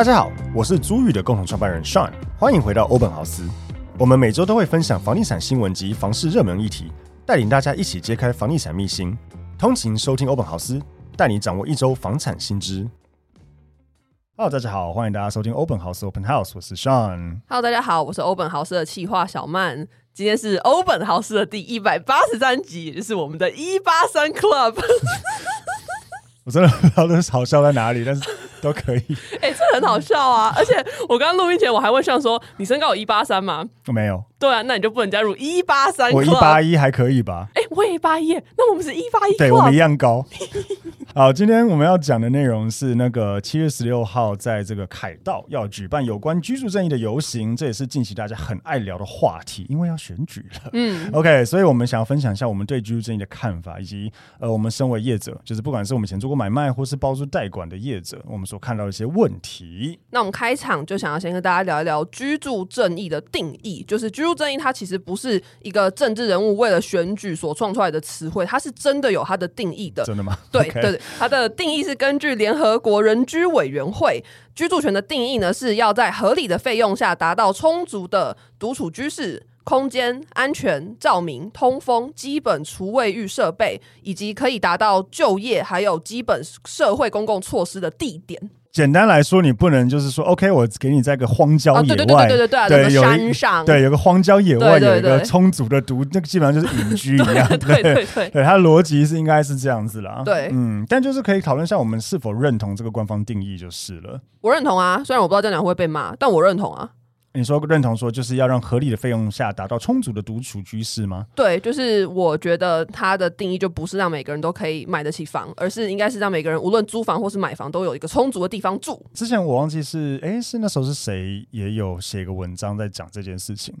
大家好，我是租宇的共同创办人 Sean，欢迎回到欧本豪斯。我们每周都会分享房地产新闻及房市热门议题，带领大家一起揭开房地产秘辛。通勤收听欧本豪斯，带你掌握一周房产新知。Hello，大家好，欢迎大家收听欧本豪斯 Open House，我是 Sean。Hello，大家好，我是欧本豪斯的企划小曼。今天是欧本豪斯的第一百八十三集，也就是我们的一八三 Club。我真的不知道这是好笑在哪里，但是。都可以，哎、欸，这很好笑啊！而且我刚刚录音前，我还问上说：“你身高有一八三吗？”没有。对啊，那你就不能加入一八三。我一八一还可以吧？哎、欸，我也一八一，那我们是一八一。对，我们一样高。好，今天我们要讲的内容是那个七月十六号在这个凯道要举办有关居住正义的游行，这也是近期大家很爱聊的话题，因为要选举了。嗯，OK，所以我们想要分享一下我们对居住正义的看法，以及呃，我们身为业者，就是不管是我们以前做过买卖或是包租代管的业者，我们所看到的一些问题。那我们开场就想要先跟大家聊一聊居住正义的定义，就是居住正义它其实不是一个政治人物为了选举所创出来的词汇，它是真的有它的定义的。真的吗？对 Okay. 对，它的定义是根据联合国人居委员会居住权的定义呢，是要在合理的费用下达到充足的独处居室空间、安全、照明、通风、基本厨卫浴设备，以及可以达到就业还有基本社会公共措施的地点。简单来说，你不能就是说，OK，我给你在一个荒郊野外，对对对对对对，有山上，对，有个荒郊野外，有一个充足的毒，那个基本上就是隐居一样，对对对，对，它的逻辑是应该是这样子啦，对，嗯，但就是可以讨论一下我们是否认同这个官方定义就是了。我认同啊，虽然我不知道这样讲会被骂，但我认同啊。你说认同说就是要让合理的费用下达到充足的独处居室吗？对，就是我觉得它的定义就不是让每个人都可以买得起房，而是应该是让每个人无论租房或是买房都有一个充足的地方住。之前我忘记是哎，是那时候是谁也有写一个文章在讲这件事情。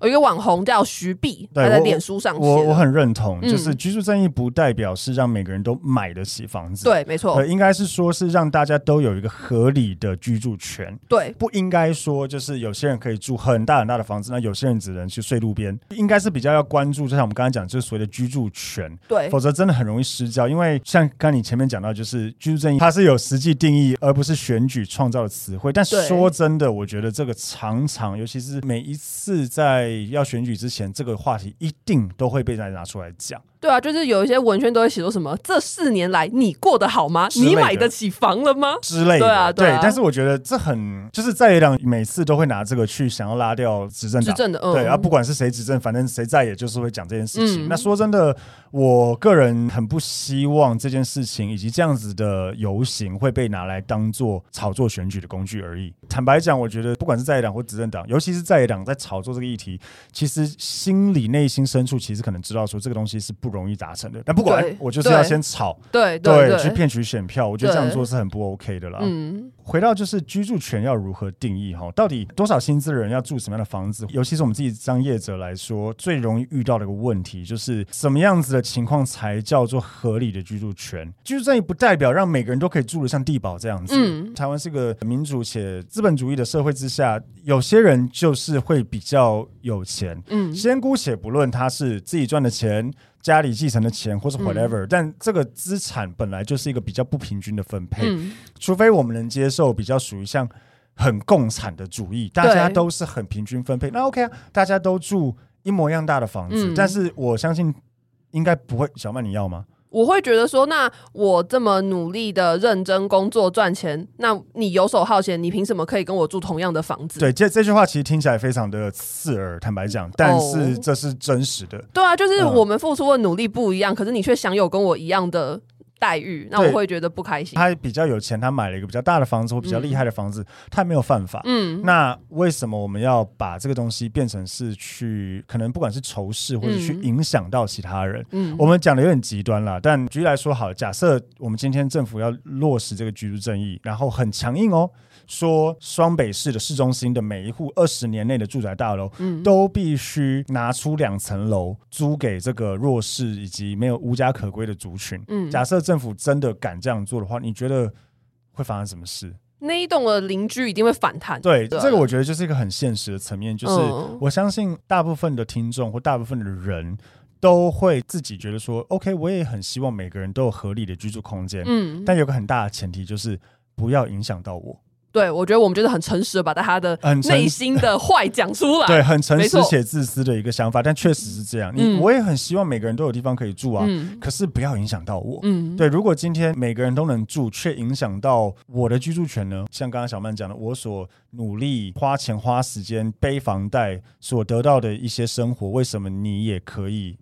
有一个网红叫徐碧，他在脸书上写，我我很认同，就是居住正义不代表是让每个人都买得起房子，对，没错，应该是说是让大家都有一个合理的居住权，对，不应该说就是有些人可以住很大很大的房子，那有些人只能去睡路边，应该是比较要关注，就像我们刚才讲，就是所谓的居住权，对，否则真的很容易失焦，因为像刚你前面讲到，就是居住正义它是有实际定义，而不是选举创造的词汇，但说真的，我觉得这个常常，尤其是每一次在要选举之前，这个话题一定都会被大家拿出来讲。对啊，就是有一些文宣都会写说什么“这四年来你过得好吗？你买得起房了吗？”之类的。对啊，对但是我觉得这很就是在野党每次都会拿这个去想要拉掉执政党。执政的，嗯。对啊，不管是谁执政，反正谁在，也就是会讲这件事情。嗯。那说真的，我个人很不希望这件事情以及这样子的游行会被拿来当做炒作选举的工具而已。坦白讲，我觉得不管是在野党或执政党，尤其是在野党在炒作这个议题，其实心里内心深处其实可能知道说这个东西是不容易达成的，但不管我就是要先炒，对对，去骗取选票，我觉得这样做是很不 OK 的啦。嗯，回到就是居住权要如何定义哈？到底多少薪资的人要住什么样的房子？尤其是我们自己当业者来说，最容易遇到的一个问题就是什么样子的情况才叫做合理的居住权？居住正义不代表让每个人都可以住得像地堡这样子。嗯，台湾是个民主且资本主义的社会之下，有些人就是会比较有钱。嗯，先姑且不论他是自己赚的钱。家里继承的钱，或是 whatever，、嗯、但这个资产本来就是一个比较不平均的分配，嗯、除非我们能接受比较属于像很共产的主义，大家都是很平均分配，那 OK 啊，大家都住一模一样大的房子，嗯、但是我相信应该不会。小曼，你要吗？我会觉得说，那我这么努力的认真工作赚钱，那你游手好闲，你凭什么可以跟我住同样的房子？对，这这句话其实听起来非常的刺耳，坦白讲，但是这是真实的。对啊，就是我们付出的努力不一样，嗯、可是你却享有跟我一样的。待遇，那我会觉得不开心。他比较有钱，他买了一个比较大的房子或比较厉害的房子，嗯、他没有犯法。嗯，那为什么我们要把这个东西变成是去可能不管是仇视或者去影响到其他人？嗯，我们讲的有点极端了。但举例来说，好，假设我们今天政府要落实这个居住正义，然后很强硬哦。说双北市的市中心的每一户二十年内的住宅大楼，嗯，都必须拿出两层楼租给这个弱势以及没有无家可归的族群。嗯，假设政府真的敢这样做的话，你觉得会发生什么事？那一栋的邻居一定会反弹。对，这个我觉得就是一个很现实的层面，就是我相信大部分的听众或大部分的人都会自己觉得说，OK，我也很希望每个人都有合理的居住空间。嗯，但有个很大的前提就是不要影响到我。对，我觉得我们就是很诚实的把他的内心的坏讲出来，对，很诚实且自私的一个想法，但确实是这样。你我也很希望每个人都有地方可以住啊，嗯、可是不要影响到我。嗯，对，如果今天每个人都能住，却影响到我的居住权呢？像刚刚小曼讲的，我所努力花钱花时间背房贷所得到的一些生活，为什么你也可以？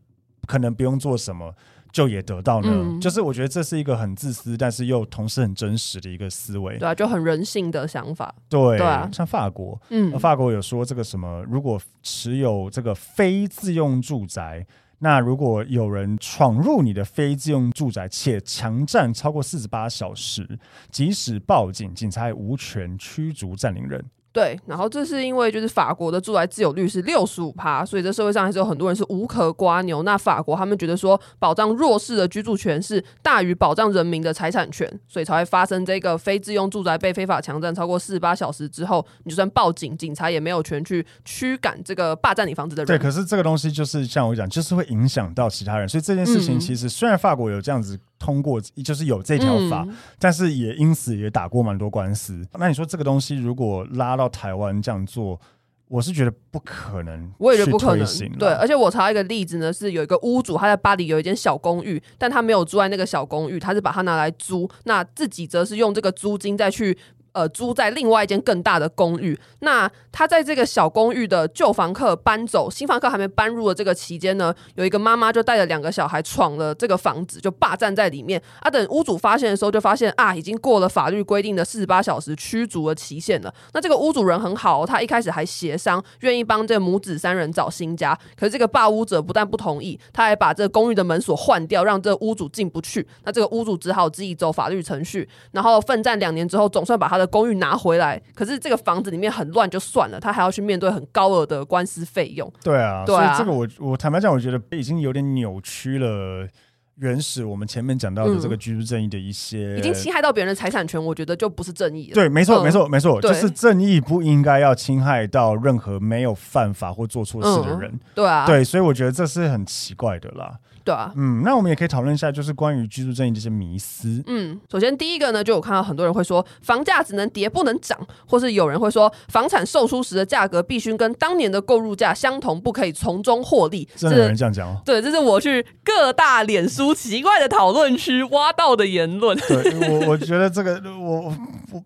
可能不用做什么。就也得到呢，嗯、就是我觉得这是一个很自私，但是又同时很真实的一个思维，对啊，就很人性的想法，对，对啊，像法国，嗯，法国有说这个什么，如果持有这个非自用住宅，那如果有人闯入你的非自用住宅且强占超过四十八小时，即使报警，警察也无权驱逐占领人。对，然后这是因为就是法国的住宅自有率是六十五趴，所以这社会上还是有很多人是无壳瓜牛。那法国他们觉得说，保障弱势的居住权是大于保障人民的财产权，所以才会发生这个非自用住宅被非法强占超过四十八小时之后，你就算报警，警察也没有权去驱赶这个霸占你房子的人。对，可是这个东西就是像我讲，就是会影响到其他人，所以这件事情其实虽然法国有这样子。通过就是有这条法，嗯、但是也因此也打过蛮多官司。那你说这个东西如果拉到台湾这样做，我是觉得不可能，我也觉得不可能。对，而且我查一个例子呢，是有一个屋主他在巴黎有一间小公寓，但他没有住在那个小公寓，他是把它拿来租，那自己则是用这个租金再去。呃，租在另外一间更大的公寓。那他在这个小公寓的旧房客搬走，新房客还没搬入的这个期间呢，有一个妈妈就带着两个小孩闯了这个房子，就霸占在里面。啊，等屋主发现的时候，就发现啊，已经过了法律规定的四十八小时驱逐的期限了。那这个屋主人很好，他一开始还协商，愿意帮这母子三人找新家。可是这个霸屋者不但不同意，他还把这个公寓的门锁换掉，让这屋主进不去。那这个屋主只好自己走法律程序，然后奋战两年之后，总算把他的。公寓拿回来，可是这个房子里面很乱就算了，他还要去面对很高额的官司费用。对啊，对啊，所以这个我我坦白讲，我觉得已经有点扭曲了原始我们前面讲到的这个居住正义的一些，嗯、已经侵害到别人的财产权，我觉得就不是正义了。对，没错，没错，没错，就是正义不应该要侵害到任何没有犯法或做错事的人。嗯、对啊，对，所以我觉得这是很奇怪的啦。对啊，嗯，那我们也可以讨论一下，就是关于居住正义这些迷思。嗯，首先第一个呢，就有看到很多人会说，房价只能跌不能涨，或是有人会说，房产售出时的价格必须跟当年的购入价相同，不可以从中获利。真的有人这样讲哦？对，这是我去各大脸书奇怪的讨论区挖到的言论。对，我我觉得这个我我 我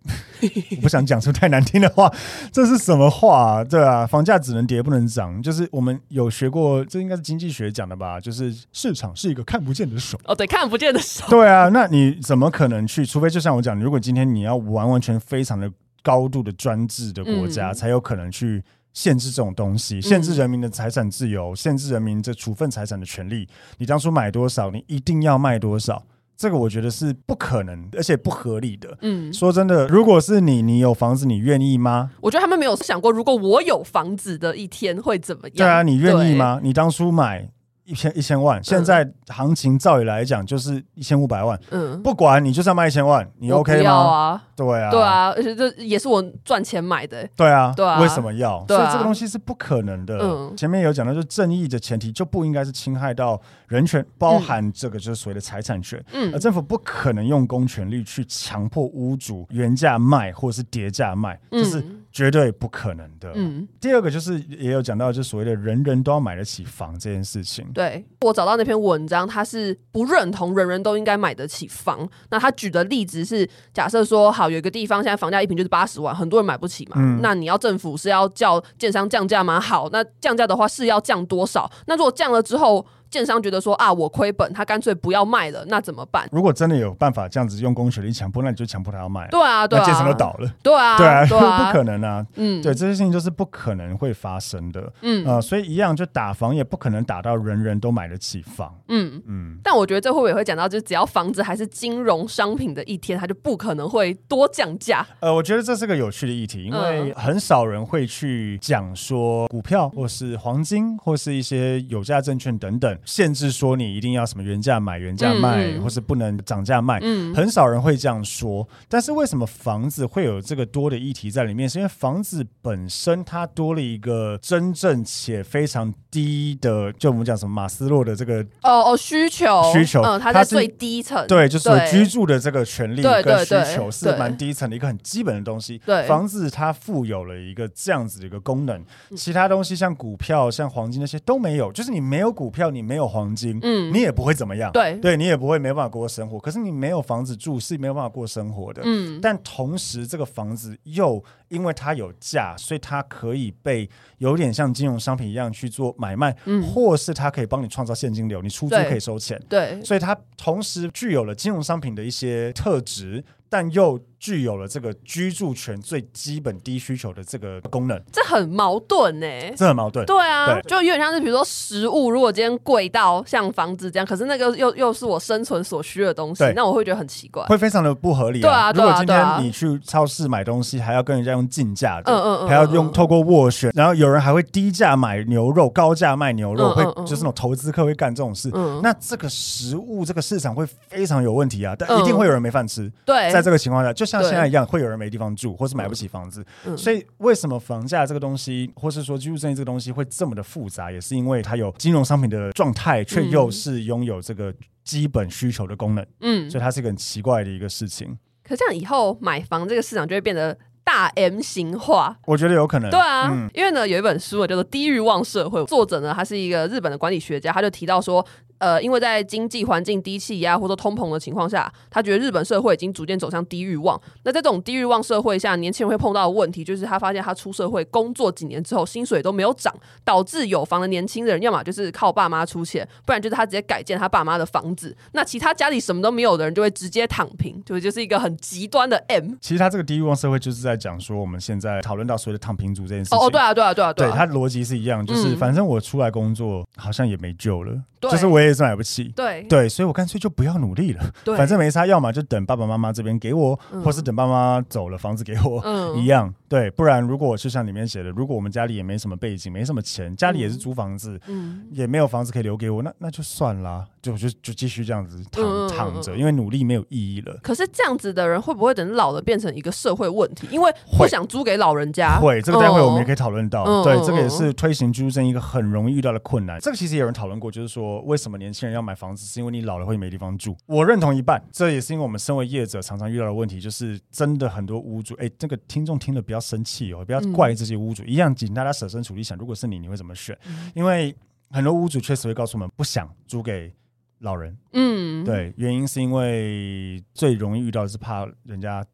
不想讲出太难听的话，这是什么话啊？对啊，房价只能跌不能涨，就是我们有学过，这应该是经济学讲的吧？就是是。市场是一个看不见的手哦，对，看不见的手。对啊，那你怎么可能去？除非就像我讲，如果今天你要完完全非常的高度的专制的国家，嗯、才有可能去限制这种东西，限制人民的财产自由，嗯、限制人民这处分财产的权利。你当初买多少，你一定要卖多少，这个我觉得是不可能，而且不合理的。嗯，说真的，如果是你，你有房子，你愿意吗？我觉得他们没有想过，如果我有房子的一天会怎么样？对啊，你愿意吗？你当初买。一千一千万，现在行情照理来讲就是一千五百万。嗯，不管你就是要卖一千万，你 OK 吗？啊，对啊，对啊，而且这也是我赚钱买的。对啊，对啊，为什么要？所以这个东西是不可能的。嗯，前面有讲到，就是正义的前提就不应该是侵害到人权，包含这个就是所谓的财产权。嗯，而政府不可能用公权力去强迫屋主原价卖或者是叠价卖，就是绝对不可能的。嗯，第二个就是也有讲到，就是所谓的人人都要买得起房这件事情。对，我找到那篇文章，他是不认同人人都应该买得起房。那他举的例子是，假设说好有一个地方现在房价一平就是八十万，很多人买不起嘛。嗯，那你要政府是要叫建商降价吗？好，那降价的话是要降多少？那如果降了之后，建商觉得说啊，我亏本，他干脆不要卖了，那怎么办？如果真的有办法这样子用公权力强迫，那你就强迫他要卖。对啊，对啊，那建商都倒了。对啊，对啊，不可能啊。嗯，对，这些事情就是不可能会发生的。嗯啊、呃，所以一样，就打房也不可能打到人人都买得起房。嗯嗯。嗯，但我觉得这会不会也会讲到，就是只要房子还是金融商品的一天，它就不可能会多降价。呃，我觉得这是个有趣的议题，因为很少人会去讲说股票或是黄金或是一些有价证券等等，限制说。你一定要什么原价买原价卖，嗯、或是不能涨价卖，嗯、很少人会这样说。但是为什么房子会有这个多的议题在里面？是因为房子本身它多了一个真正且非常低的，就我们讲什么马斯洛的这个哦哦需求需求，嗯，它在最低层，对，就是居住的这个权利跟需求是蛮低层的一个很基本的东西。对，房子它富有了一个这样子的一个功能，其他东西像股票、像黄金那些都没有，就是你没有股票，你没有黄金。嗯，你也不会怎么样，对，对你也不会没办法过生活。可是你没有房子住是没有办法过生活的。嗯，但同时这个房子又因为它有价，所以它可以被有点像金融商品一样去做买卖，嗯，或是它可以帮你创造现金流，你出租可以收钱，对，所以它同时具有了金融商品的一些特质，但又。具有了这个居住权最基本低需求的这个功能，这很矛盾呢、欸。这很矛盾。对啊，对就有点像是比如说食物，如果今天贵到像房子这样，可是那个又又是我生存所需的东西，那我会觉得很奇怪，会非常的不合理、啊。对啊，如果今天你去超市买东西，还要跟人家用竞价的，嗯嗯嗯，还要用透过斡旋，然后有人还会低价买牛肉，高价卖牛肉，会就是那种投资客会干这种事。嗯，那这个食物这个市场会非常有问题啊，但一定会有人没饭吃。对，在这个情况下，就像现在一样，会有。人没地方住，或是买不起房子，嗯、所以为什么房价这个东西，或是说居住正义这个东西会这么的复杂，也是因为它有金融商品的状态，却又是拥有这个基本需求的功能。嗯，所以它是一个很奇怪的一个事情。可这样以后买房这个市场就会变得大 M 型化，我觉得有可能。对啊，嗯、因为呢有一本书叫做《低欲望社会》，作者呢他是一个日本的管理学家，他就提到说。呃，因为在经济环境低气压或者通膨的情况下，他觉得日本社会已经逐渐走向低欲望。那在这种低欲望社会下，年轻人会碰到的问题就是，他发现他出社会工作几年之后，薪水都没有涨，导致有房的年轻人要么就是靠爸妈出钱，不然就是他直接改建他爸妈的房子。那其他家里什么都没有的人，就会直接躺平，就就是一个很极端的 M。其实他这个低欲望社会就是在讲说，我们现在讨论到所谓的躺平族这件事情。哦，对啊，对啊，对啊，对啊，对，他逻辑是一样，就是反正我出来工作好像也没救了，对就是我也是买不起。对。对，所以我干脆就不要努力了，对。反正没差，要么就等爸爸妈妈这边给我，嗯、或是等爸妈走了，房子给我，嗯、一样。对，不然如果就像里面写的，如果我们家里也没什么背景，没什么钱，家里也是租房子，嗯，也没有房子可以留给我，那那就算了，就就就继续这样子躺、嗯、躺着，因为努力没有意义了。可是这样子的人会不会等老了变成一个社会问题？因为不想租给老人家。会，这个待会我们也可以讨论到。嗯、对，这个也是推行居住证一个很容易遇到的困难。这个其实也有人讨论过，就是说为什么年轻人要买房子，是因为你老了会没地方住。我认同一半，这也是因为我们身为业者常常遇到的问题，就是真的很多屋主，哎，这个听众听了不要生气哦，不要。怪这些屋主一样，请大家设身处地想，如果是你，你会怎么选？因为很多屋主确实会告诉我们，不想租给老人。嗯，对，原因是因为最容易遇到的是怕人家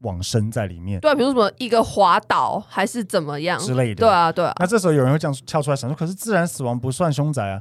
往生在里面。对啊，比如什么一个滑倒还是怎么样之类的。对啊，对啊。那这时候有人会这样跳出来想说，可是自然死亡不算凶宅啊。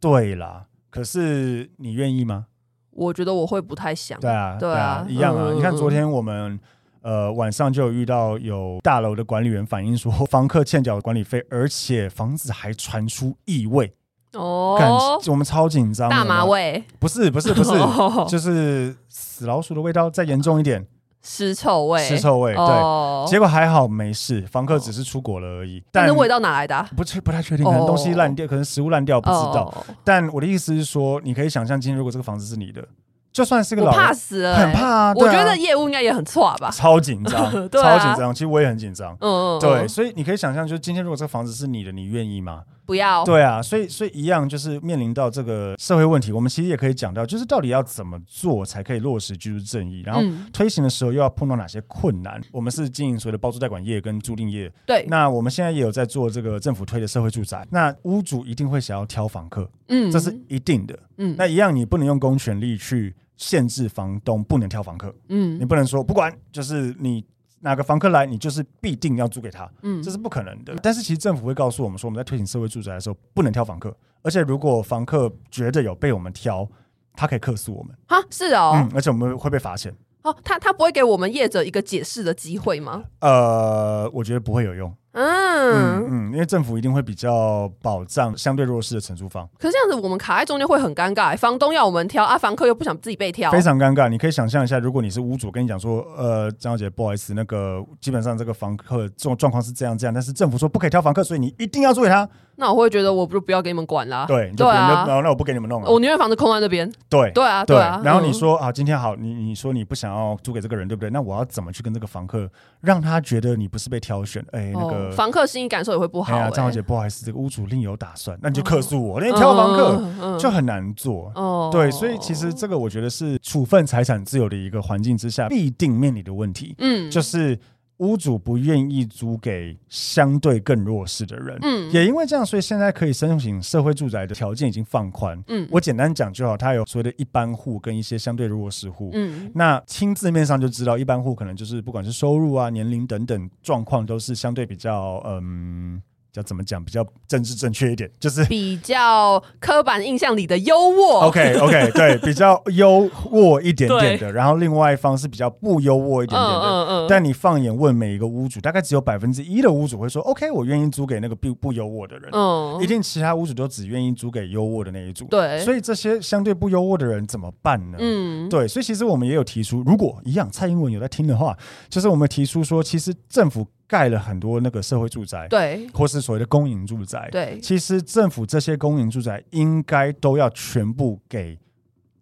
对啦，可是你愿意吗？我觉得我会不太想。对啊，对啊，一样啊。你看昨天我们。呃，晚上就有遇到有大楼的管理员反映说，房客欠缴管理费，而且房子还传出异味。哦，我们超紧张。大麻味？不是，不是，不是，就是死老鼠的味道再严重一点，尸臭味。尸臭味，对。结果还好没事，房客只是出国了而已。但是味道哪来的？不，不太确定，可能东西烂掉，可能食物烂掉，不知道。但我的意思是说，你可以想象，今天如果这个房子是你的。就算是个老人，怕死了，欸，很怕啊！啊我觉得业务应该也很差吧，超紧张，超紧张。其实我也很紧张，嗯，对，所以你可以想象，就是今天如果这个房子是你的，你愿意吗？不要。对啊，所以所以一样就是面临到这个社会问题，我们其实也可以讲到，就是到底要怎么做才可以落实居住正义，然后推行的时候又要碰到哪些困难？嗯、我们是经营所谓的包租代管业跟租赁业，对。那我们现在也有在做这个政府推的社会住宅，那屋主一定会想要挑房客，嗯，这是一定的，嗯。那一样你不能用公权力去限制房东不能挑房客，嗯，你不能说不管，就是你。哪个房客来，你就是必定要租给他，嗯，这是不可能的。但是其实政府会告诉我们说，我们在推行社会住宅的时候，不能挑房客，而且如果房客觉得有被我们挑，他可以客诉我们。啊，是哦，嗯，而且我们会被罚钱。哦，他他不会给我们业者一个解释的机会吗？呃，我觉得不会有用。嗯嗯嗯，因为政府一定会比较保障相对弱势的承租方。可是这样子，我们卡在中间会很尴尬。房东要我们挑啊，房客又不想自己被挑，非常尴尬。你可以想象一下，如果你是屋主，跟你讲说，呃，张小姐，不好意思，那个基本上这个房客这种状况是这样这样，但是政府说不可以挑房客，所以你一定要租给他。那我会觉得，我不不要给你们管啦。对对啊，然后那我不给你们弄了，我宁愿房子空在那边。对对啊对啊。然后你说啊，今天好，你你说你不想要租给这个人，对不对？那我要怎么去跟这个房客，让他觉得你不是被挑选？哎，那个房客心理感受也会不好。哎呀，张小姐，不好意思，这个屋主另有打算，那你就客诉我，那你挑房客就很难做。哦，对，所以其实这个我觉得是处分财产自由的一个环境之下必定面临的问题。嗯，就是。屋主不愿意租给相对更弱势的人，嗯，也因为这样，所以现在可以申请社会住宅的条件已经放宽，嗯，我简单讲就好，它有所谓的一般户跟一些相对弱势户，嗯，那听字面上就知道，一般户可能就是不管是收入啊、年龄等等状况都是相对比较，嗯。叫怎么讲比较政治正确一点，就是比较刻板印象里的优渥。OK OK，对，比较优渥一点点的。然后另外一方是比较不优渥一点点的。嗯嗯嗯，但你放眼问每一个屋主，大概只有百分之一的屋主会说 OK，我愿意租给那个不不优渥的人。嗯，一定其他屋主都只愿意租给优渥的那一组。对，所以这些相对不优渥的人怎么办呢？嗯，对，所以其实我们也有提出，如果一样，蔡英文有在听的话，就是我们提出说，其实政府。盖了很多那个社会住宅，对，或是所谓的公营住宅，对。其实政府这些公营住宅应该都要全部给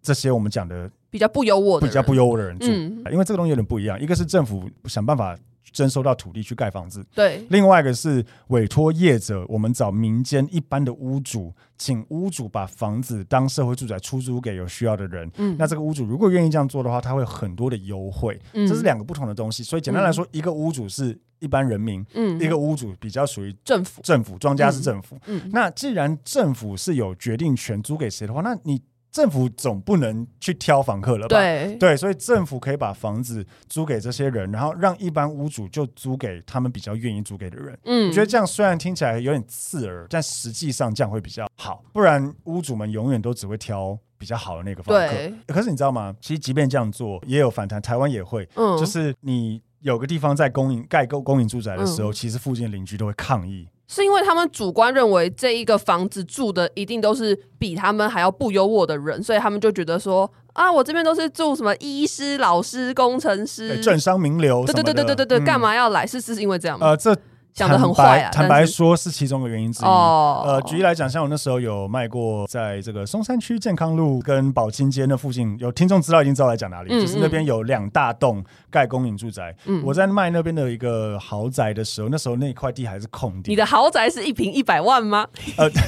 这些我们讲的比较不优渥、比较不优渥的人住，嗯、因为这个东西有点不一样。一个是政府想办法。征收到土地去盖房子，对。另外一个是委托业者，我们找民间一般的屋主，请屋主把房子当社会住宅出租给有需要的人。嗯，那这个屋主如果愿意这样做的话，他会有很多的优惠。嗯，这是两个不同的东西。所以简单来说，嗯、一个屋主是一般人民，嗯，一个屋主比较属于政府，政府庄家是政府。嗯，嗯，那既然政府是有决定权租给谁的话，那你。政府总不能去挑房客了吧？对对，所以政府可以把房子租给这些人，然后让一般屋主就租给他们比较愿意租给的人。嗯，我觉得这样虽然听起来有点刺耳，但实际上这样会比较好。不然屋主们永远都只会挑比较好的那个房客。可是你知道吗？其实即便这样做，也有反弹。台湾也会，嗯，就是你有个地方在公营盖公公营住宅的时候，嗯、其实附近邻居都会抗议。是因为他们主观认为这一个房子住的一定都是比他们还要不优渥的人，所以他们就觉得说啊，我这边都是住什么医师、老师、工程师、政商名流，对对对对对对对，干嘛要来？是是因为这样吗？呃，这。讲得很坏啊！坦白说，是其中的原因之一。哦，呃，举例来讲，像我那时候有卖过，在这个松山区健康路跟宝清街那附近，有听众知道已经知道来讲哪里，就是那边有两大栋盖公营住宅。嗯，我在卖那边的一个豪宅的时候，那时候那块地还是空地。你的豪宅是一平一百万吗？呃。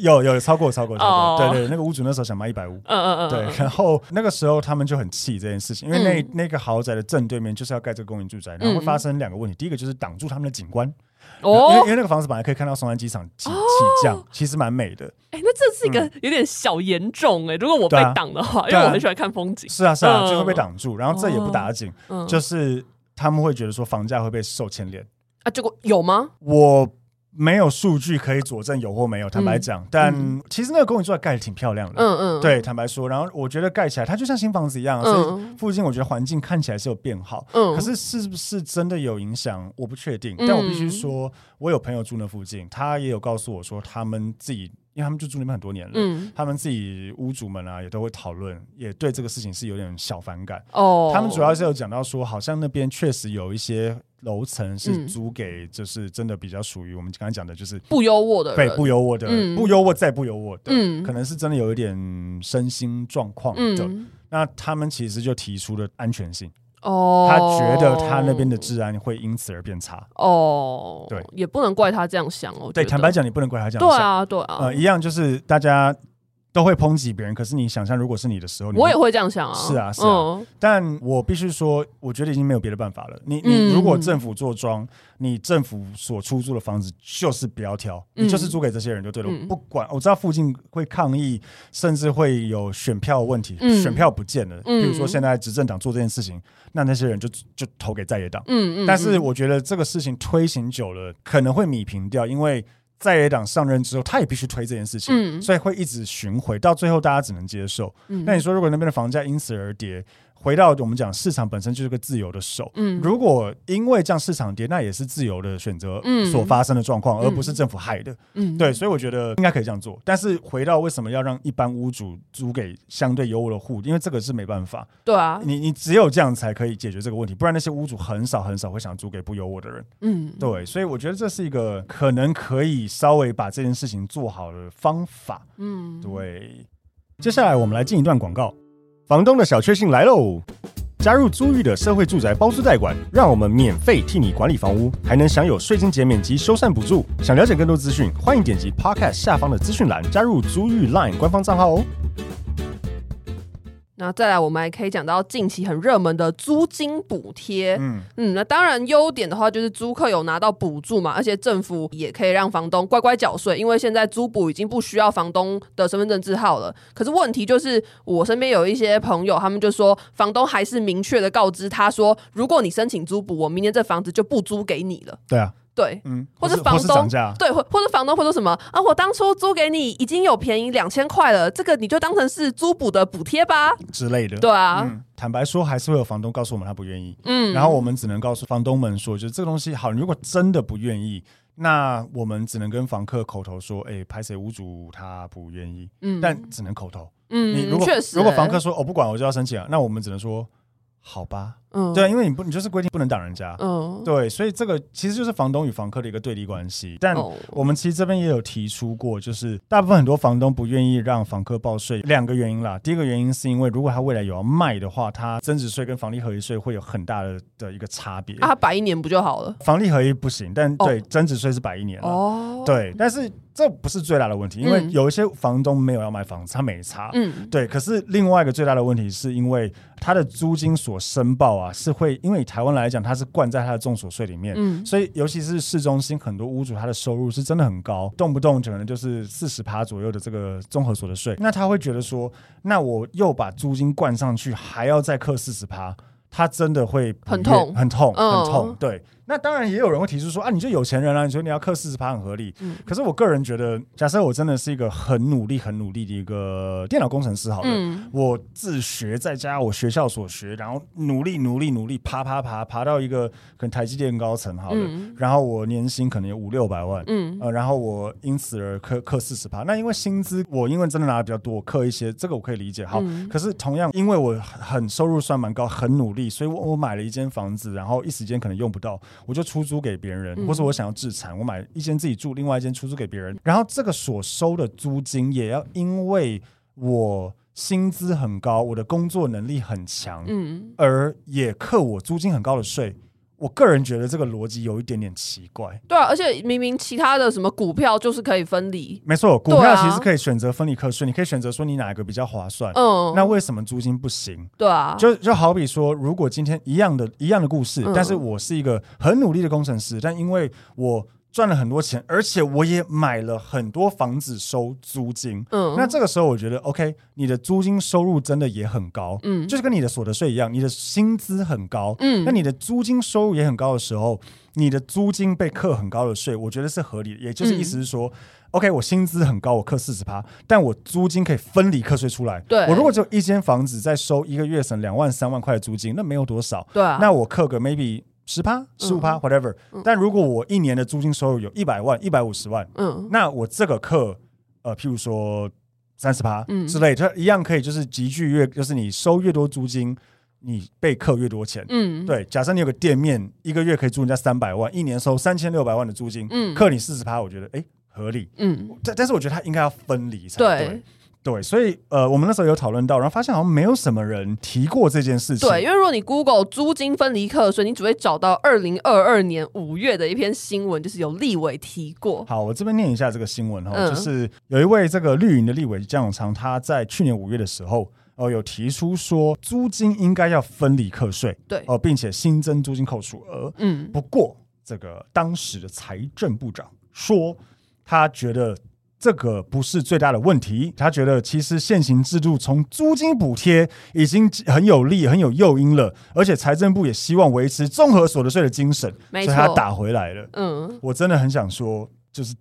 有有超过超过超过，oh. 对，对对，那个屋主那时候想卖一百五，嗯嗯嗯，对，然后那个时候他们就很气这件事情，因为那、嗯、那个豪宅的正对面就是要盖这个公营住宅，然后会发生两个问题，嗯、第一个就是挡住他们的景观，哦，因为因为那个房子本来可以看到松山机场起起降，其实蛮美的，哎、欸，那这是一个有点小严重哎、欸，如果我被挡的话，啊、因为我很喜欢看风景，是啊是啊，就会被挡住，然后这也不打紧，嗯、就是他们会觉得说房价会被受牵连。啊，结果有吗？我。没有数据可以佐证有或没有，坦白讲，嗯、但其实那个公寓住宅盖的挺漂亮的，嗯嗯，对，坦白说，然后我觉得盖起来它就像新房子一样，嗯、所以附近我觉得环境看起来是有变好，嗯，可是是不是真的有影响，我不确定，嗯、但我必须说，我有朋友住那附近，他也有告诉我说，他们自己，因为他们就住那边很多年了，嗯，他们自己屋主们啊也都会讨论，也对这个事情是有点小反感，哦，他们主要是有讲到说，好像那边确实有一些。楼层是租给，就是真的比较属于我们刚才讲的，就是不优渥的，对，不优渥的，不优渥再不优渥的，嗯，可能是真的有一点身心状况的。那他们其实就提出了安全性，哦，他觉得他那边的治安会因此而变差。哦，对，也不能怪他这样想哦。对，坦白讲，你不能怪他这样想。对啊，对啊，呃，一样就是大家。都会抨击别人，可是你想象，如果是你的时候，我也会这样想啊。是啊，是啊。嗯、但我必须说，我觉得已经没有别的办法了。你你如果政府做庄，嗯、你政府所出租的房子就是不要挑，嗯、你就是租给这些人就对了。嗯、不管我知道附近会抗议，甚至会有选票问题，嗯、选票不见了。比如说现在执政党做这件事情，那那些人就就投给在野党。嗯嗯。但是我觉得这个事情推行久了，可能会米平掉，因为。在野党上任之后，他也必须推这件事情，嗯、所以会一直巡回，到最后大家只能接受。嗯、那你说，如果那边的房价因此而跌？回到我们讲，市场本身就是个自由的手。嗯，如果因为这样市场跌，那也是自由的选择所发生的状况，嗯、而不是政府害的。嗯，对，所以我觉得应该可以这样做。但是回到为什么要让一般屋主租给相对优渥的户？因为这个是没办法。对啊，你你只有这样才可以解决这个问题，不然那些屋主很少很少会想租给不优渥的人。嗯，对，所以我觉得这是一个可能可以稍微把这件事情做好的方法。嗯，对。接下来我们来进一段广告。房东的小确幸来喽！加入租寓的社会住宅包租代管，让我们免费替你管理房屋，还能享有税金减免及修缮补助。想了解更多资讯，欢迎点击 Podcast 下方的资讯栏，加入租寓 Line 官方账号哦。那再来，我们还可以讲到近期很热门的租金补贴。嗯嗯，那当然优点的话就是租客有拿到补助嘛，而且政府也可以让房东乖乖缴税，因为现在租补已经不需要房东的身份证字号了。可是问题就是，我身边有一些朋友，他们就说房东还是明确的告知他说，如果你申请租补，我明年这房子就不租给你了。对啊。对，嗯，或者房东对，或或者房东会说什么啊？我当初租给你已经有便宜两千块了，这个你就当成是租补的补贴吧之类的。对啊、嗯，坦白说，还是会有房东告诉我们他不愿意，嗯，然后我们只能告诉房东们说，就是这个东西好，如果真的不愿意，那我们只能跟房客口头说，哎，拍谁屋主他不愿意，嗯，但只能口头，嗯，你如果确实、欸，如果房客说我、哦、不管，我就要申请啊，那我们只能说。好吧，嗯，对，因为你不，你就是规定不能挡人家，嗯，对，所以这个其实就是房东与房客的一个对立关系。但我们其实这边也有提出过，就是大部分很多房东不愿意让房客报税，两个原因啦。第一个原因是因为如果他未来有要卖的话，他增值税跟房地合一税会有很大的的一个差别。啊，他摆一年不就好了？房地合一不行，但对，增值税是摆一年哦，对，但是。这不是最大的问题，因为有一些房东没有要卖房子，他没差。嗯，对。可是另外一个最大的问题，是因为他的租金所申报啊，是会因为以台湾来讲，它是灌在它的重所税里面，嗯，所以尤其是市中心很多屋主，他的收入是真的很高，动不动可能就是四十趴左右的这个综合所得税。那他会觉得说，那我又把租金灌上去，还要再扣四十趴，他真的会很痛，很痛，很痛。对。那当然也有人会提出说啊，你就有钱人啊，你说你要课四十趴很合理。嗯。可是我个人觉得，假设我真的是一个很努力、很努力的一个电脑工程师，好了，嗯、我自学在家，我学校所学，然后努力、努力、努力，爬爬爬，爬到一个可能台积电高层，好了，嗯、然后我年薪可能有五六百万，嗯，呃，然后我因此而克克四十趴。那因为薪资我因为真的拿的比较多，我课一些，这个我可以理解。好，嗯、可是同样因为我很收入算蛮高，很努力，所以我我买了一间房子，然后一时间可能用不到。我就出租给别人，或者我想要自产，我买一间自己住，另外一间出租给别人。然后这个所收的租金也要因为我薪资很高，我的工作能力很强，嗯，而也扣我租金很高的税。我个人觉得这个逻辑有一点点奇怪。对啊，而且明明其他的什么股票就是可以分离，没错，股票其实可以选择分离课税，你可以选择说你哪一个比较划算。嗯，那为什么租金不行？对啊，就就好比说，如果今天一样的一样的故事，但是我是一个很努力的工程师，但因为我。赚了很多钱，而且我也买了很多房子收租金。嗯，那这个时候我觉得，OK，你的租金收入真的也很高。嗯，就是跟你的所得税一样，你的薪资很高。嗯，那你的租金收入也很高的时候，你的租金被课很高的税，我觉得是合理的。也就是意思是说，嗯，OK，我薪资很高，我课四十趴，但我租金可以分离课税出来。对，我如果只有一间房子在收一个月省两万三万块的租金，那没有多少。对啊，那我课个 maybe。十趴、十五趴，whatever。但如果我一年的租金收入有一百万、一百五十万，嗯，那我这个课，呃，譬如说三十趴之类，它一样可以，就是集聚越，就是你收越多租金，你被课越多钱。嗯，对。假设你有个店面，一个月可以租人家三百万，一年收三千六百万的租金，嗯，课你四十趴，我觉得哎合理。嗯，但但是我觉得它应该要分离才对。对，所以呃，我们那时候有讨论到，然后发现好像没有什么人提过这件事情。对，因为如果你 Google 租金分离课税，你只会找到二零二二年五月的一篇新闻，就是有立委提过。好，我这边念一下这个新闻哈，嗯、就是有一位这个绿营的立委江永昌，他在去年五月的时候，哦、呃，有提出说租金应该要分离课税，对，哦、呃，并且新增租金扣除额。嗯，不过这个当时的财政部长说，他觉得。这个不是最大的问题，他觉得其实现行制度从租金补贴已经很有利、很有诱因了，而且财政部也希望维持综合所得税的精神，所以他打回来了。嗯，我真的很想说，就是。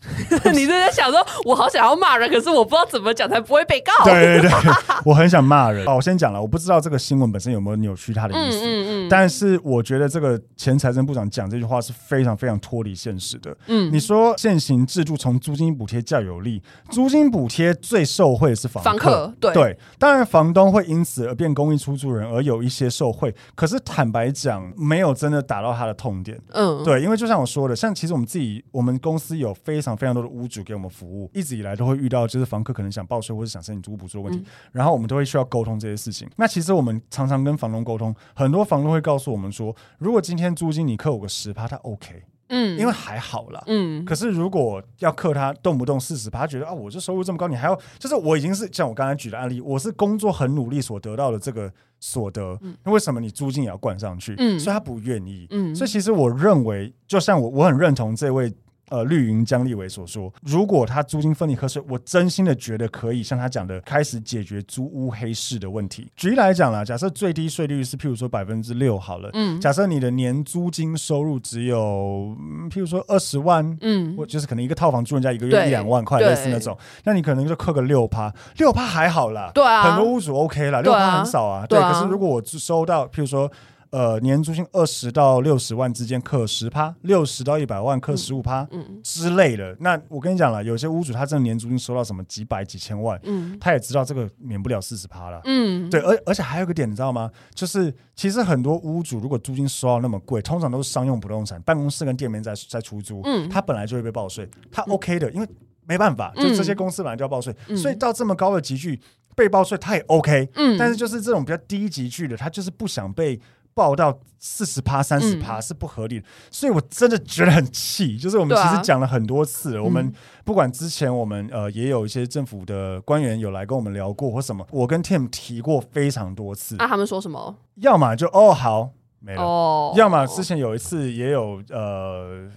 你是在想说，我好想要骂人，可是我不知道怎么讲才不会被告。对对对，我很想骂人。哦，我先讲了，我不知道这个新闻本身有没有扭曲他的意思。嗯嗯嗯。但是我觉得这个前财政部长讲这句话是非常非常脱离现实的。嗯。你说现行制度从租金补贴较有利，租金补贴最受惠的是房客。房客对对，当然房东会因此而变公益出租人，而有一些受惠。可是坦白讲，没有真的打到他的痛点。嗯。对，因为就像我说的，像其实我们自己，我们公司有非常。非常多的屋主给我们服务，一直以来都会遇到，就是房客可能想报税或者想申请租屋补助的问题，嗯、然后我们都会需要沟通这些事情。那其实我们常常跟房东沟通，很多房东会告诉我们说，如果今天租金你扣我个十趴，他 OK，嗯，因为还好啦，嗯。可是如果要克他动不动四十趴，他觉得啊，我这收入这么高，你还要，就是我已经是像我刚才举的案例，我是工作很努力所得到的这个所得，那、嗯、为什么你租金也要灌上去？嗯，所以他不愿意，嗯。所以其实我认为，就像我，我很认同这位。呃，绿云江立伟所说，如果他租金分离课税，我真心的觉得可以像他讲的，开始解决租屋黑市的问题。举例来讲啦，假设最低税率是譬如说百分之六好了，嗯，假设你的年租金收入只有，譬如说二十万，嗯，或就是可能一个套房租人家一个月一两万块，类似那种，那你可能就扣个六趴，六趴还好啦，对啊，很多屋主 OK 啦，六趴很少啊，对，可是如果我收到譬如说。呃，年租金二十到六十万之间克十趴，六十到一百万克十五趴，嗯，之类的。那我跟你讲了，有些屋主他真的年租金收到什么几百几千万，嗯，他也知道这个免不了四十趴了，嗯，对。而而且还有一个点，你知道吗？就是其实很多屋主如果租金收到那么贵，通常都是商用不动产，办公室跟店面在在出租，嗯，他本来就会被报税，他 OK 的，因为没办法，就这些公司本来就要报税，嗯，所以到这么高的集聚被报税，他也 OK，嗯，但是就是这种比较低级距的，他就是不想被。报到四十趴、三十趴是不合理的，嗯、所以我真的觉得很气。就是我们其实讲了很多次，啊、我们不管之前我们呃也有一些政府的官员有来跟我们聊过或什么，我跟 Tim 提过非常多次。那、啊、他们说什么？要么就哦好没了，哦、要么之前有一次也有呃。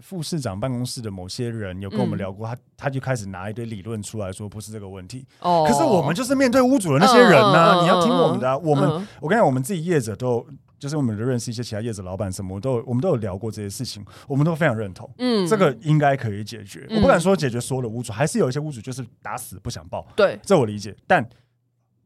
副市长办公室的某些人有跟我们聊过，他他就开始拿一堆理论出来说不是这个问题。哦，可是我们就是面对屋主的那些人呢，你要听我们的。我们我跟你讲，我们自己业者都就是我们都认识一些其他业者老板什么，我都我们都有聊过这些事情，我们都非常认同。嗯，这个应该可以解决。我不敢说解决所有的屋主，还是有一些屋主就是打死不想报。对，这我理解，但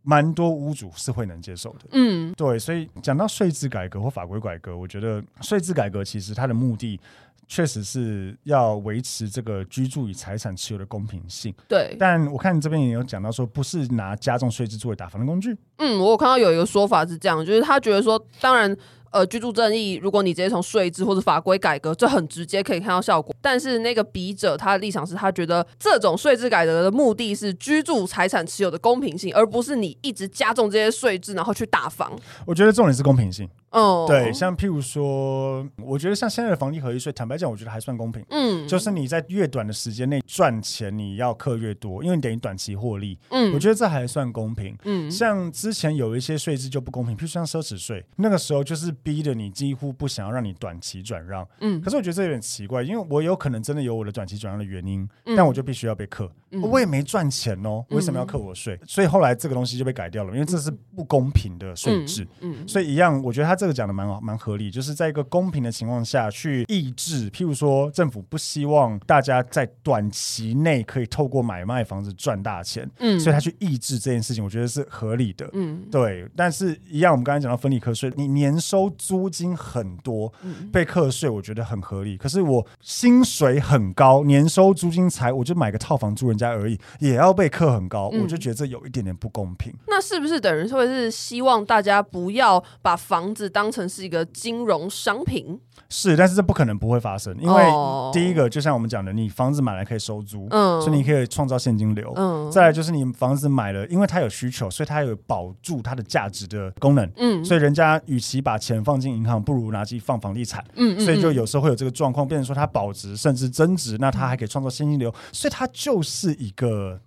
蛮多屋主是会能接受的。嗯，对，所以讲到税制改革或法规改革，我觉得税制改革其实它的目的。确实是要维持这个居住与财产持有的公平性。对，但我看你这边也有讲到说，不是拿加重税制作为打房的工具。嗯，我有看到有一个说法是这样，就是他觉得说，当然。呃，居住正义，如果你直接从税制或者法规改革，这很直接可以看到效果。但是那个笔者他的立场是他觉得这种税制改革的目的是居住财产持有的公平性，而不是你一直加重这些税制，然后去打房。我觉得重点是公平性。哦，对，像譬如说，我觉得像现在的房地合一税，坦白讲，我觉得还算公平。嗯，就是你在越短的时间内赚钱，你要课越多，因为你等于短期获利。嗯，我觉得这还算公平。嗯，像之前有一些税制就不公平，譬如说像奢侈税，那个时候就是。逼着你几乎不想要让你短期转让，嗯，可是我觉得这有点奇怪，因为我有可能真的有我的短期转让的原因，嗯、但我就必须要被课，嗯、我也没赚钱哦，为什么要扣我税？嗯、所以后来这个东西就被改掉了，因为这是不公平的税制，嗯，嗯所以一样，我觉得他这个讲的蛮蛮合理，就是在一个公平的情况下去抑制，譬如说政府不希望大家在短期内可以透过买卖房子赚大钱，嗯，所以他去抑制这件事情，我觉得是合理的，嗯，对，但是一样，我们刚才讲到分离课税，你年收。租金很多，被课税，我觉得很合理。可是我薪水很高，年收租金才，我就买个套房住人家。家而已，也要被课很高，嗯、我就觉得这有一点点不公平。那是不是等于说是希望大家不要把房子当成是一个金融商品？是，但是这不可能不会发生，因为第一个就像我们讲的，你房子买来可以收租，嗯，所以你可以创造现金流，嗯，再来就是你房子买了，因为它有需求，所以它有保住它的价值的功能，嗯，所以人家与其把钱放进银行，不如拿去放房地产，嗯，所以就有时候会有这个状况，变成说它保值甚至增值，那它还可以创造现金流，所以它就是一个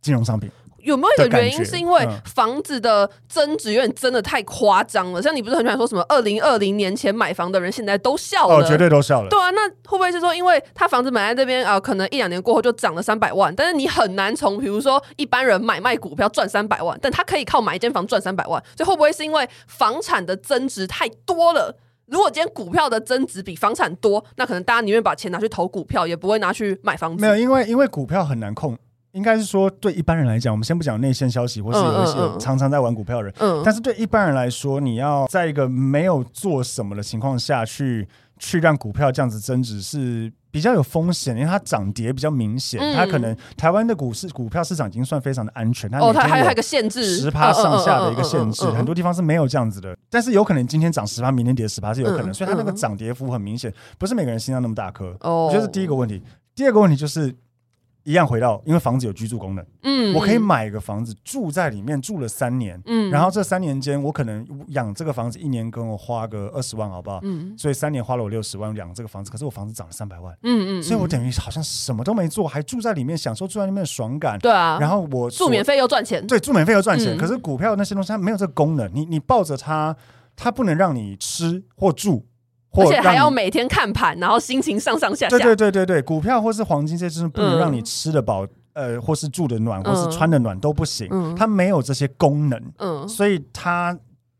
金融商品。有没有一个原因是因为房子的增值有点真的太夸张了？嗯、像你不是很喜欢说什么二零二零年前买房的人现在都笑了，哦，绝对都笑了。对啊，那会不会是说，因为他房子买在这边啊、呃，可能一两年过后就涨了三百万，但是你很难从比如说一般人买卖股票赚三百万，但他可以靠买一间房赚三百万，所以会不会是因为房产的增值太多了？如果今天股票的增值比房产多，那可能大家宁愿把钱拿去投股票，也不会拿去买房子。没有，因为因为股票很难控。应该是说，对一般人来讲，我们先不讲内线消息，或是有一些常常在玩股票的人，嗯但是对一般人来说，你要在一个没有做什么的情况下去去让股票这样子增值，是比较有风险，因为它涨跌比较明显。嗯、它可能台湾的股市股票市场已经算非常的安全，它哦，它还有一个限制，十趴上下的一个限制，很多地方是没有这样子的。但是有可能今天涨十趴，明天跌十趴是有可能，嗯、所以它那个涨跌幅很明显，不是每个人心脏那么大颗。哦，这是第一个问题。第二个问题就是。一样回到，因为房子有居住功能，嗯，我可以买一个房子住在里面，住了三年，嗯，然后这三年间我可能养这个房子，一年跟我花个二十万，好不好？嗯，所以三年花了我六十万养这个房子，可是我房子涨了三百万，嗯嗯，所以我等于好像什么都没做，还住在里面，享受住在里面的爽感，对啊，然后我住免费又赚钱，对，住免费又赚钱，可是股票那些东西它没有这个功能，你你抱着它，它不能让你吃或住。而且还要每天看盘，然后心情上上下下。对对对对对，股票或是黄金这些就是不能让你吃得饱，嗯、呃，或是住得暖，或是穿得暖都不行。嗯、它没有这些功能，嗯，所以它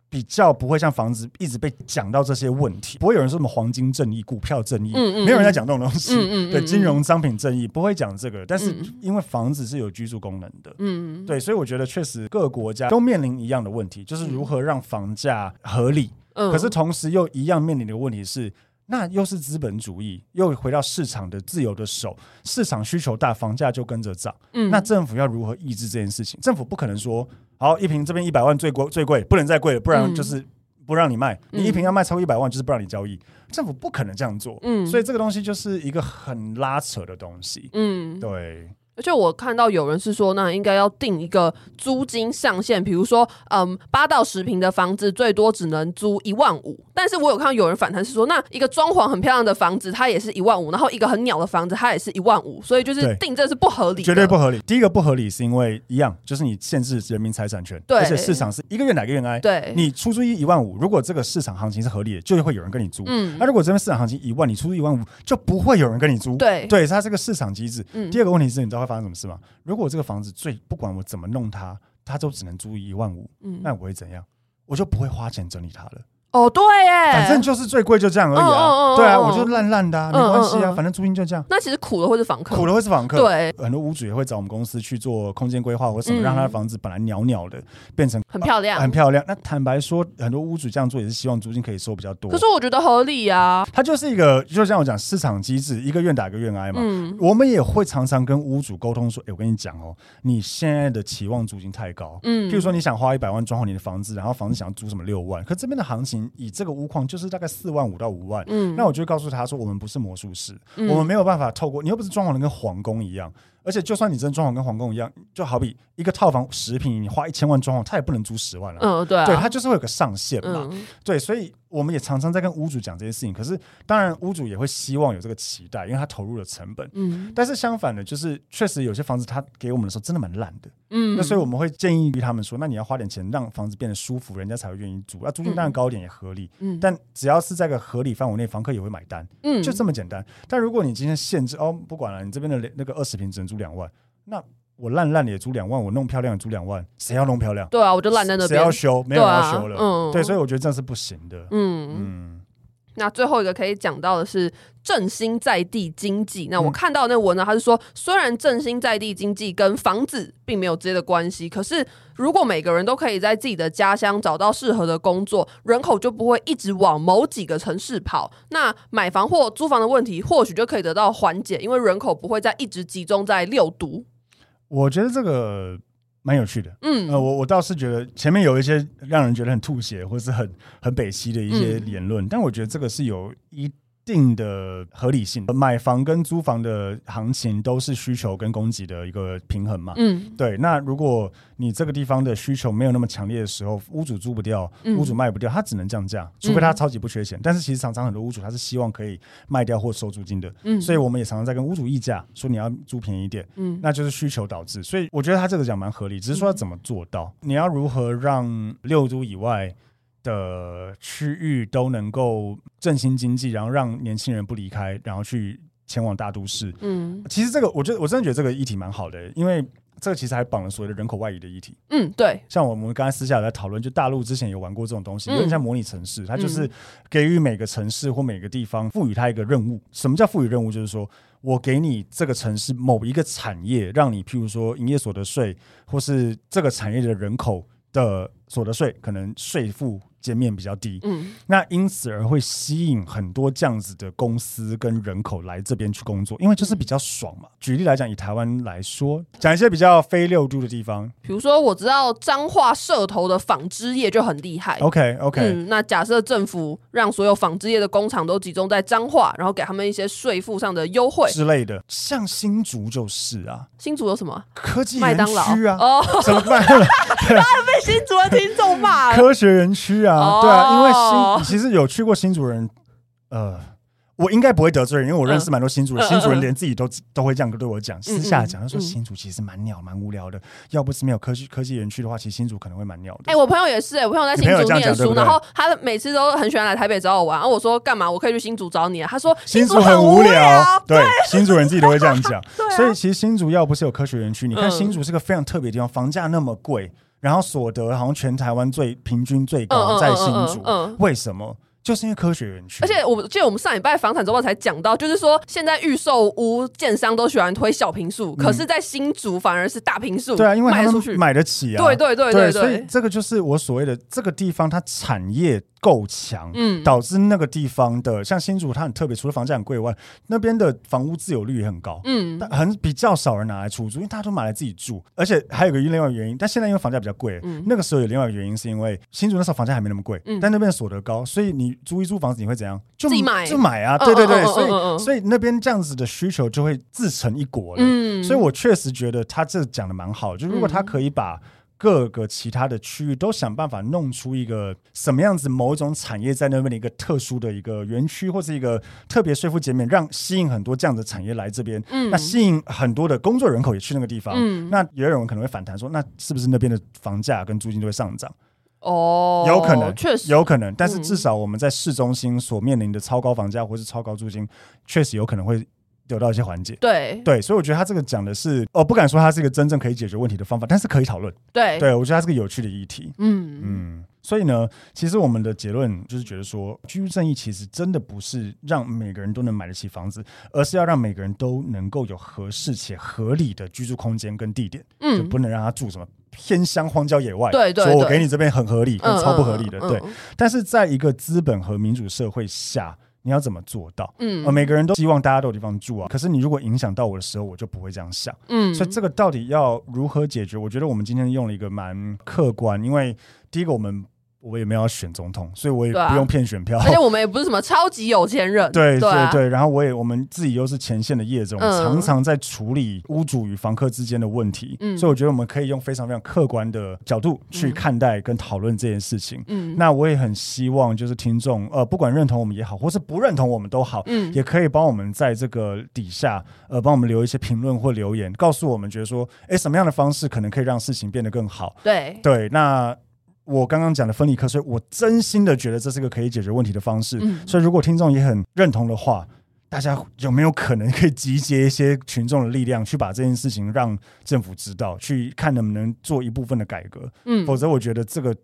比较不会像房子一直被讲到这些问题。不会有人说什么黄金正义、股票正义，嗯嗯，没有人在讲这种东西。嗯嗯，对，金融商品正义不会讲这个，但是因为房子是有居住功能的，嗯，对，所以我觉得确实各个国家都面临一样的问题，就是如何让房价合理。可是同时又一样面临的问题是，那又是资本主义，又回到市场的自由的手，市场需求大，房价就跟着涨。嗯，那政府要如何抑制这件事情？政府不可能说，好一瓶这边一百万最贵最贵，不能再贵了，不然就是不让你卖。你一瓶要卖超过一百万，就是不让你交易。政府不可能这样做。嗯，所以这个东西就是一个很拉扯的东西。嗯，对。而且我看到有人是说，那应该要定一个租金上限，比如说，嗯，八到十平的房子最多只能租一万五。但是我有看到有人反弹是说，那一个装潢很漂亮的房子，它也是一万五，然后一个很鸟的房子，它也是一万五，所以就是定这是不合理，绝对不合理。第一个不合理是因为一样，就是你限制人民财产权，对，而且市场是一个愿打一个愿挨。对，你出租一一万五，如果这个市场行情是合理的，就会有人跟你租。嗯，那如果这边市场行情一万，你出租一万五，就不会有人跟你租。对，对，它是个市场机制。嗯，第二个问题是，你知道会发生什么事吗？如果这个房子最不管我怎么弄它，它都只能租一万五，嗯，那我会怎样？我就不会花钱整理它了。哦，对耶，反正就是最贵就这样而已啊。对啊，我就烂烂的，没关系啊，反正租金就这样。那其实苦的会是房客，苦的会是房客。对，很多屋主也会找我们公司去做空间规划或什么，让他的房子本来鸟鸟的变成很漂亮，很漂亮。那坦白说，很多屋主这样做也是希望租金可以收比较多。可是我觉得合理啊，它就是一个，就像我讲市场机制，一个愿打一个愿挨嘛。嗯我们也会常常跟屋主沟通说，哎，我跟你讲哦，你现在的期望租金太高。嗯，譬如说你想花一百万装潢你的房子，然后房子想要租什么六万，可这边的行情以这个屋况。就是大概四万五到五万，嗯，那我就告诉他说，我们不是魔术师，嗯、我们没有办法透过你又不是装潢的跟皇宫一样。而且，就算你真装潢跟皇宫一样，就好比一个套房十平，你花一千万装潢，他也不能租十万了。嗯，对、啊，对，他就是会有个上限嘛。嗯、对，所以我们也常常在跟屋主讲这些事情。可是，当然屋主也会希望有这个期待，因为他投入了成本。嗯，但是相反的，就是确实有些房子他给我们的时候真的蛮烂的。嗯，那所以我们会建议于他们说，那你要花点钱让房子变得舒服，人家才会愿意租。那租金当然高一点也合理。嗯，但只要是在个合理范围内，房客也会买单。嗯，就这么简单。但如果你今天限制哦，不管了，你这边的那个二十平只能租两万。那我烂烂的也租两万，我弄漂亮也租两万，谁要弄漂亮？对啊，我就烂在那边。谁要修？没有人要修了。嗯，对，所以我觉得这样是不行的。嗯嗯。嗯，那最后一个可以讲到的是振兴在地经济。那我看到那文呢，他是说，虽然振兴在地经济跟房子并没有直接的关系，可是如果每个人都可以在自己的家乡找到适合的工作，人口就不会一直往某几个城市跑。那买房或租房的问题或许就可以得到缓解，因为人口不会再一直集中在六都。我觉得这个蛮有趣的。嗯，呃，我我倒是觉得前面有一些让人觉得很吐血或是很很北西的一些言论，嗯、但我觉得这个是有一。定的合理性，买房跟租房的行情都是需求跟供给的一个平衡嘛。嗯，对。那如果你这个地方的需求没有那么强烈的时候，屋主租不掉，屋主卖不掉，他只能降价，除非他超级不缺钱。但是其实常常很多屋主他是希望可以卖掉或收租金的。嗯，所以我们也常常在跟屋主议价，说你要租便宜一点。嗯，那就是需求导致。所以我觉得他这个讲蛮合理，只是说要怎么做到，你要如何让六租以外的区域都能够振兴经济，然后让年轻人不离开，然后去前往大都市。嗯，其实这个，我觉得我真的觉得这个议题蛮好的，因为这个其实还绑了所谓的人口外移的议题。嗯，对。像我们刚才私下有在讨论，就大陆之前有玩过这种东西，有点像模拟城市，它就是给予每个城市或每个地方赋予它一个任务。什么叫赋予任务？就是说我给你这个城市某一个产业，让你譬如说营业所得税，或是这个产业的人口的所得税，可能税负。减免比较低，嗯，那因此而会吸引很多这样子的公司跟人口来这边去工作，因为就是比较爽嘛。举例来讲，以台湾来说，讲一些比较非六都的地方，比如说我知道彰化社头的纺织业就很厉害。OK OK，嗯，那假设政府让所有纺织业的工厂都集中在彰化，然后给他们一些税负上的优惠之类的，像新竹就是啊，新竹有什么科技园区啊？哦，什么麦当劳？当然被新竹的听众骂了。科学园区啊。啊，对啊，因为新其实有去过新竹人，呃，我应该不会得罪人，因为我认识蛮多新竹人，新竹人连自己都都会这样对我讲，私下讲，他说新竹其实蛮鸟、蛮无聊的，要不是没有科技科技园区的话，其实新竹可能会蛮鸟的。哎，我朋友也是，哎，我朋友在新竹念书，然后他每次都很喜欢来台北找我玩，然后我说干嘛？我可以去新竹找你啊。他说新竹很无聊，对，新竹人自己都会这样讲。所以其实新竹要不是有科学园区，你看新竹是个非常特别的地方，房价那么贵。然后所得好像全台湾最平均最高在新竹，为什么？就是因为科学园区，而且我记得我们上礼拜房产周报才讲到，就是说现在预售屋建商都喜欢推小平数，可是在新竹反而是大平数。对啊，因为他们买得起啊。对对对对对，所以这个就是我所谓的这个地方它产业够强，嗯，导致那个地方的像新竹它很特别，除了房价很贵以外，那边的房屋自有率也很高，嗯，但很比较少人拿来出租，因为大家都买来自己住，而且还有一个另外一个原因，但现在因为房价比较贵，嗯，那个时候有另外一个原因是因为新竹那时候房价还没那么贵，嗯，但那边所得高，所以你。租一租房子你会怎样？就自己买，就买啊！对对对，所以所以那边这样子的需求就会自成一国了。嗯，所以我确实觉得他这讲的蛮好。就如果他可以把各个其他的区域都想办法弄出一个什么样子某一种产业在那边的一个特殊的一个园区，或是一个特别税负减免，让吸引很多这样的产业来这边。嗯，那吸引很多的工作人口也去那个地方。嗯，那也有人可能会反弹说，那是不是那边的房价跟租金都会上涨？哦，有可能，确实有可能，但是至少我们在市中心所面临的超高房价或是超高租金，确实有可能会得到一些缓解。对对，所以我觉得他这个讲的是，哦，不敢说它是一个真正可以解决问题的方法，但是可以讨论。对对，我觉得它是个有趣的议题。嗯嗯，所以呢，其实我们的结论就是觉得说，居住正义其实真的不是让每个人都能买得起房子，而是要让每个人都能够有合适且合理的居住空间跟地点。嗯，就不能让他住什么。偏乡荒郊野外，对对，说我给你这边很合理，跟超不合理的，对。但是在一个资本和民主社会下，你要怎么做到？嗯，每个人都希望大家都有地方住啊。可是你如果影响到我的时候，我就不会这样想。嗯，所以这个到底要如何解决？我觉得我们今天用了一个蛮客观，因为第一个我们。我也没有要选总统，所以我也不用骗选票。而且我们也不是什么超级有钱人。对对对，然后我也我们自己又是前线的业者，我们常常在处理屋主与房客之间的问题。嗯，所以我觉得我们可以用非常非常客观的角度去看待跟讨论这件事情。嗯，那我也很希望就是听众呃，不管认同我们也好，或是不认同我们都好，嗯，也可以帮我们在这个底下呃，帮我们留一些评论或留言，告诉我们觉得说，哎，什么样的方式可能可以让事情变得更好？对对，那。我刚刚讲的分离课税，我真心的觉得这是个可以解决问题的方式。嗯、所以，如果听众也很认同的话，大家有没有可能可以集结一些群众的力量，去把这件事情让政府知道，去看能不能做一部分的改革？嗯，否则我觉得这个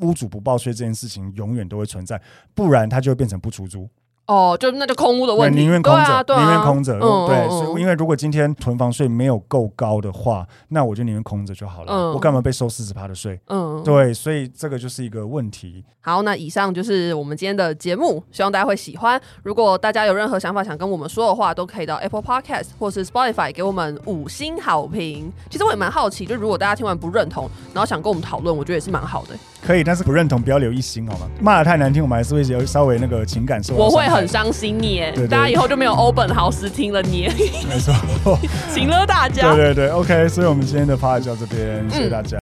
屋主不报税这件事情永远都会存在，不然它就会变成不出租。哦，就那就空屋的问题，宁愿空着，宁愿、啊、空着。对，所以因为如果今天囤房税没有够高的话，那我就宁愿空着就好了。嗯、我干嘛被收四十趴的税？嗯，对，所以这个就是一个问题。好，那以上就是我们今天的节目，希望大家会喜欢。如果大家有任何想法想跟我们说的话，都可以到 Apple Podcast 或是 Spotify 给我们五星好评。其实我也蛮好奇，就如果大家听完不认同，然后想跟我们讨论，我觉得也是蛮好的。可以，但是不认同不要留一心好吗？骂的太难听，我们还是会有稍微那个情感受。我会很伤心耶，对大家以后就没有欧本豪斯听了你。没错，请了大家。对对对，OK，所以我们今天的 part 就到这边，谢谢大家。嗯